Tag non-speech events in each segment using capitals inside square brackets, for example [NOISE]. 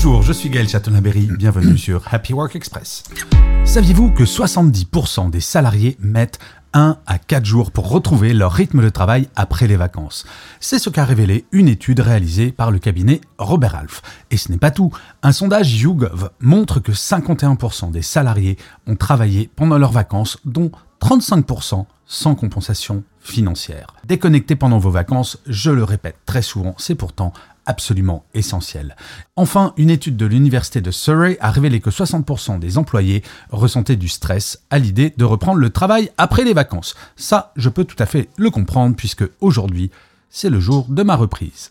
Bonjour, je suis Gaël Chatonaberry, [CLEARS THROAT] bienvenue sur Happy Work Express. Saviez-vous que 70% des salariés mettent 1 à 4 jours pour retrouver leur rythme de travail après les vacances? C'est ce qu'a révélé une étude réalisée par le cabinet Robert Half. Et ce n'est pas tout. Un sondage YouGov montre que 51% des salariés ont travaillé pendant leurs vacances, dont 35% sans compensation financière. Déconnecter pendant vos vacances, je le répète très souvent, c'est pourtant absolument essentiel. Enfin, une étude de l'université de Surrey a révélé que 60% des employés ressentaient du stress à l'idée de reprendre le travail après les vacances. Ça, je peux tout à fait le comprendre puisque aujourd'hui, c'est le jour de ma reprise.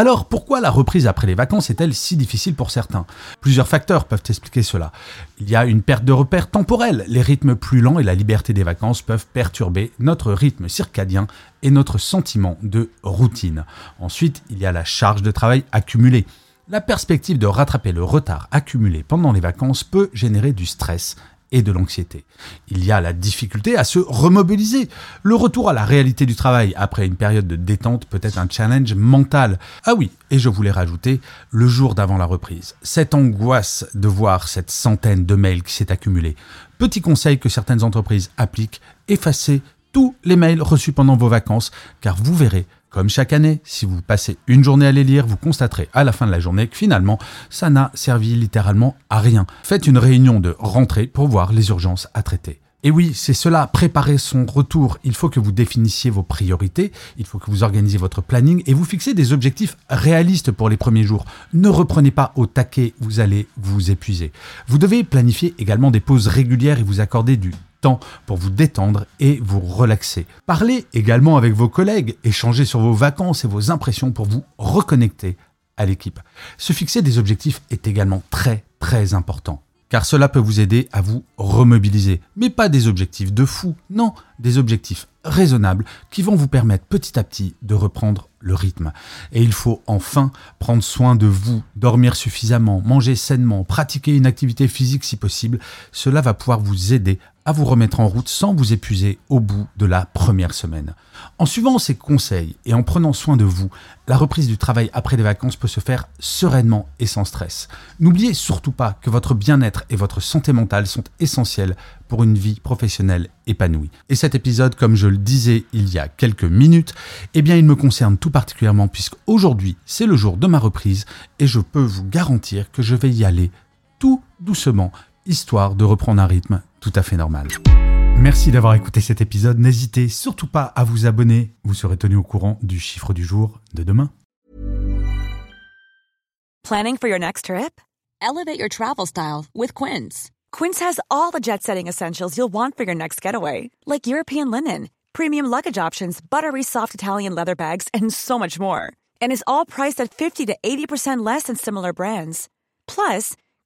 Alors pourquoi la reprise après les vacances est-elle si difficile pour certains? Plusieurs facteurs peuvent expliquer cela. Il y a une perte de repères temporels. Les rythmes plus lents et la liberté des vacances peuvent perturber notre rythme circadien et notre sentiment de routine. Ensuite, il y a la charge de travail accumulée. La perspective de rattraper le retard accumulé pendant les vacances peut générer du stress et de l'anxiété. Il y a la difficulté à se remobiliser. Le retour à la réalité du travail après une période de détente peut être un challenge mental. Ah oui, et je voulais rajouter le jour d'avant la reprise. Cette angoisse de voir cette centaine de mails qui s'est accumulée. Petit conseil que certaines entreprises appliquent, effacez tous les mails reçus pendant vos vacances, car vous verrez comme chaque année, si vous passez une journée à les lire, vous constaterez à la fin de la journée que finalement, ça n'a servi littéralement à rien. Faites une réunion de rentrée pour voir les urgences à traiter. Et oui, c'est cela, préparer son retour. Il faut que vous définissiez vos priorités, il faut que vous organisiez votre planning et vous fixez des objectifs réalistes pour les premiers jours. Ne reprenez pas au taquet, vous allez vous épuiser. Vous devez planifier également des pauses régulières et vous accorder du temps pour vous détendre et vous relaxer. Parlez également avec vos collègues, échangez sur vos vacances et vos impressions pour vous reconnecter à l'équipe. Se fixer des objectifs est également très très important car cela peut vous aider à vous remobiliser. Mais pas des objectifs de fou, non, des objectifs raisonnables qui vont vous permettre petit à petit de reprendre le rythme. Et il faut enfin prendre soin de vous, dormir suffisamment, manger sainement, pratiquer une activité physique si possible. Cela va pouvoir vous aider vous remettre en route sans vous épuiser au bout de la première semaine. En suivant ces conseils et en prenant soin de vous, la reprise du travail après les vacances peut se faire sereinement et sans stress. N'oubliez surtout pas que votre bien-être et votre santé mentale sont essentiels pour une vie professionnelle épanouie. Et cet épisode, comme je le disais il y a quelques minutes, eh bien il me concerne tout particulièrement puisque aujourd'hui c'est le jour de ma reprise et je peux vous garantir que je vais y aller tout doucement, histoire de reprendre un rythme tout à fait normal. Merci d'avoir écouté cet épisode. N'hésitez surtout pas à vous abonner. Vous serez tenu au courant du chiffre du jour de demain. Planning for your next trip? Elevate your travel style with Quince. Quince has all the jet setting essentials you'll want for your next getaway, like European linen, premium luggage options, buttery soft Italian leather bags, and so much more. And is all priced at 50 to 80% less than similar brands. Plus,